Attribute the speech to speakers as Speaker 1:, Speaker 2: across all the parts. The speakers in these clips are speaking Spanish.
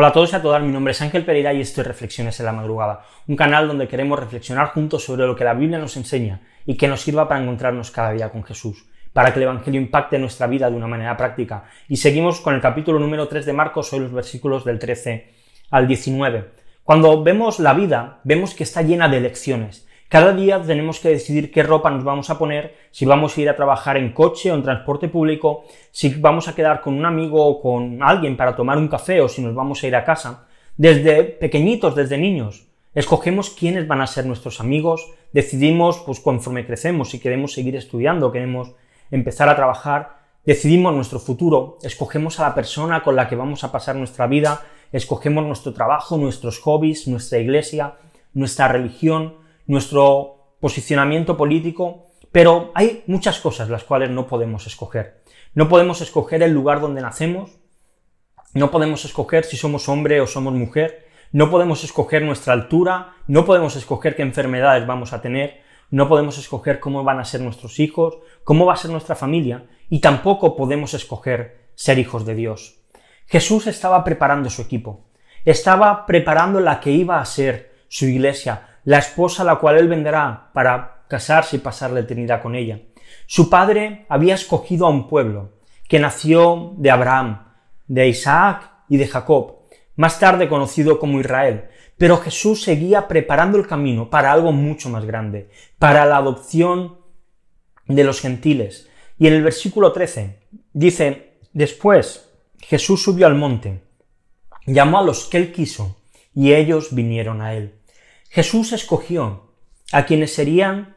Speaker 1: Hola a todos y a todas, mi nombre es Ángel Pereira y esto es Reflexiones en la Madrugada, un canal donde queremos reflexionar juntos sobre lo que la Biblia nos enseña y que nos sirva para encontrarnos cada día con Jesús, para que el Evangelio impacte nuestra vida de una manera práctica. Y seguimos con el capítulo número 3 de Marcos, hoy los versículos del 13 al 19. Cuando vemos la vida, vemos que está llena de lecciones, cada día tenemos que decidir qué ropa nos vamos a poner, si vamos a ir a trabajar en coche o en transporte público, si vamos a quedar con un amigo o con alguien para tomar un café o si nos vamos a ir a casa. Desde pequeñitos, desde niños, escogemos quiénes van a ser nuestros amigos, decidimos, pues conforme crecemos, si queremos seguir estudiando, queremos empezar a trabajar, decidimos nuestro futuro, escogemos a la persona con la que vamos a pasar nuestra vida, escogemos nuestro trabajo, nuestros hobbies, nuestra iglesia, nuestra religión, nuestro posicionamiento político, pero hay muchas cosas las cuales no podemos escoger. No podemos escoger el lugar donde nacemos, no podemos escoger si somos hombre o somos mujer, no podemos escoger nuestra altura, no podemos escoger qué enfermedades vamos a tener, no podemos escoger cómo van a ser nuestros hijos, cómo va a ser nuestra familia, y tampoco podemos escoger ser hijos de Dios. Jesús estaba preparando su equipo, estaba preparando la que iba a ser su iglesia, la esposa a la cual él vendrá para casarse y pasar la eternidad con ella. Su padre había escogido a un pueblo que nació de Abraham, de Isaac y de Jacob, más tarde conocido como Israel, pero Jesús seguía preparando el camino para algo mucho más grande, para la adopción de los gentiles. Y en el versículo 13 dice, después Jesús subió al monte, llamó a los que él quiso, y ellos vinieron a él. Jesús escogió a quienes serían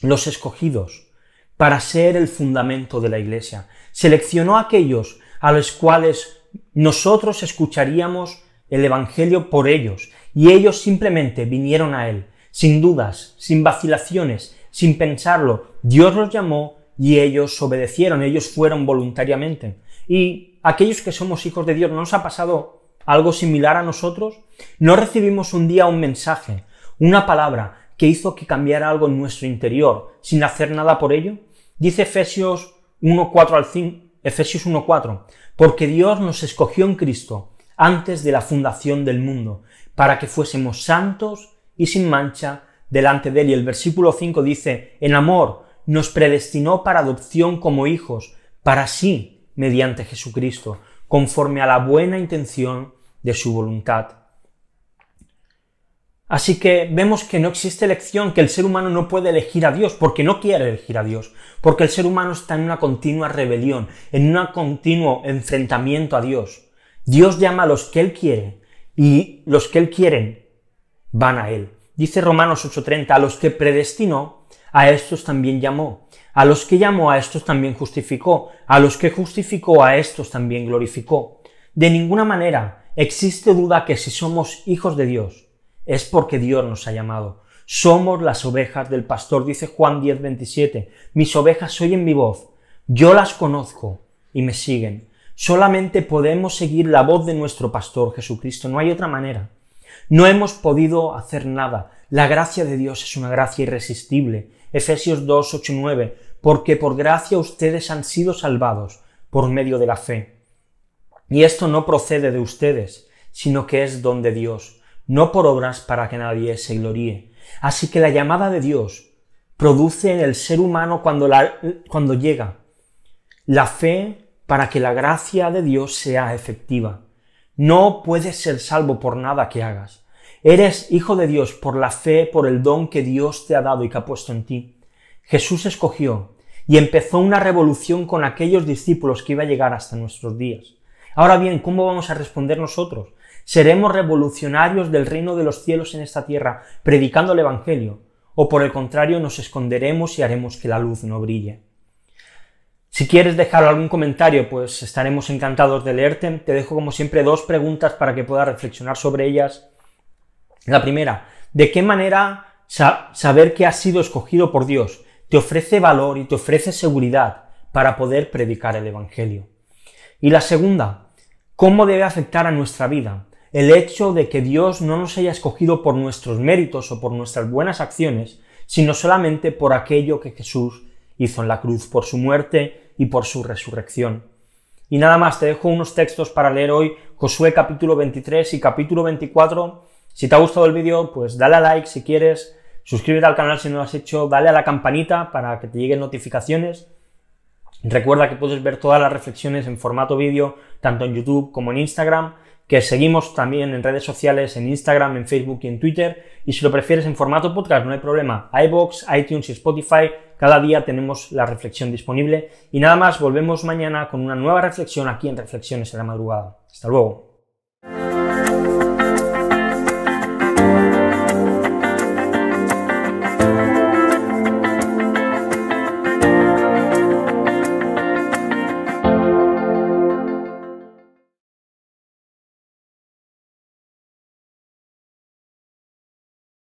Speaker 1: los escogidos para ser el fundamento de la iglesia. Seleccionó a aquellos a los cuales nosotros escucharíamos el Evangelio por ellos, y ellos simplemente vinieron a Él, sin dudas, sin vacilaciones, sin pensarlo. Dios los llamó y ellos obedecieron, ellos fueron voluntariamente. Y aquellos que somos hijos de Dios, ¿no nos ha pasado algo similar a nosotros? ¿No recibimos un día un mensaje, una palabra que hizo que cambiara algo en nuestro interior sin hacer nada por ello? Dice Efesios 1.4 al 5, Efesios 1.4, porque Dios nos escogió en Cristo antes de la fundación del mundo, para que fuésemos santos y sin mancha delante de Él. Y el versículo 5 dice, en amor nos predestinó para adopción como hijos, para sí, mediante Jesucristo, conforme a la buena intención de su voluntad. Así que vemos que no existe elección, que el ser humano no puede elegir a Dios, porque no quiere elegir a Dios, porque el ser humano está en una continua rebelión, en un continuo enfrentamiento a Dios. Dios llama a los que Él quiere, y los que Él quieren van a Él. Dice Romanos 8:30, a los que predestinó, a estos también llamó. A los que llamó a estos también justificó, a los que justificó a estos también glorificó. De ninguna manera existe duda que si somos hijos de Dios, es porque Dios nos ha llamado. Somos las ovejas del pastor, dice Juan 10, 27. Mis ovejas oyen mi voz, yo las conozco y me siguen. Solamente podemos seguir la voz de nuestro pastor Jesucristo, no hay otra manera. No hemos podido hacer nada. La gracia de Dios es una gracia irresistible. Efesios 2, 8, 9, porque por gracia ustedes han sido salvados por medio de la fe. Y esto no procede de ustedes, sino que es don de Dios, no por obras para que nadie se gloríe. Así que la llamada de Dios produce en el ser humano cuando, cuando llega la fe para que la gracia de Dios sea efectiva. No puedes ser salvo por nada que hagas. Eres hijo de Dios por la fe, por el don que Dios te ha dado y que ha puesto en ti. Jesús escogió y empezó una revolución con aquellos discípulos que iba a llegar hasta nuestros días. Ahora bien, ¿cómo vamos a responder nosotros? ¿Seremos revolucionarios del reino de los cielos en esta tierra, predicando el Evangelio? ¿O por el contrario nos esconderemos y haremos que la luz no brille? Si quieres dejar algún comentario, pues estaremos encantados de leerte. Te dejo como siempre dos preguntas para que puedas reflexionar sobre ellas la primera, ¿de qué manera saber que has sido escogido por Dios te ofrece valor y te ofrece seguridad para poder predicar el Evangelio? Y la segunda, ¿cómo debe afectar a nuestra vida el hecho de que Dios no nos haya escogido por nuestros méritos o por nuestras buenas acciones, sino solamente por aquello que Jesús hizo en la cruz, por su muerte y por su resurrección? Y nada más, te dejo unos textos para leer hoy, Josué capítulo 23 y capítulo 24. Si te ha gustado el vídeo, pues dale a like si quieres, suscríbete al canal si no lo has hecho, dale a la campanita para que te lleguen notificaciones. Recuerda que puedes ver todas las reflexiones en formato vídeo, tanto en YouTube como en Instagram, que seguimos también en redes sociales, en Instagram, en Facebook y en Twitter. Y si lo prefieres en formato podcast, no hay problema. iBox, iTunes y Spotify cada día tenemos la reflexión disponible y nada más, volvemos mañana con una nueva reflexión aquí en Reflexiones en la Madrugada. Hasta luego.